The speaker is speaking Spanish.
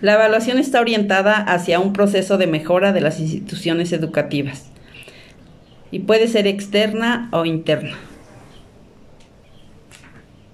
La evaluación está orientada hacia un proceso de mejora de las instituciones educativas y puede ser externa o interna.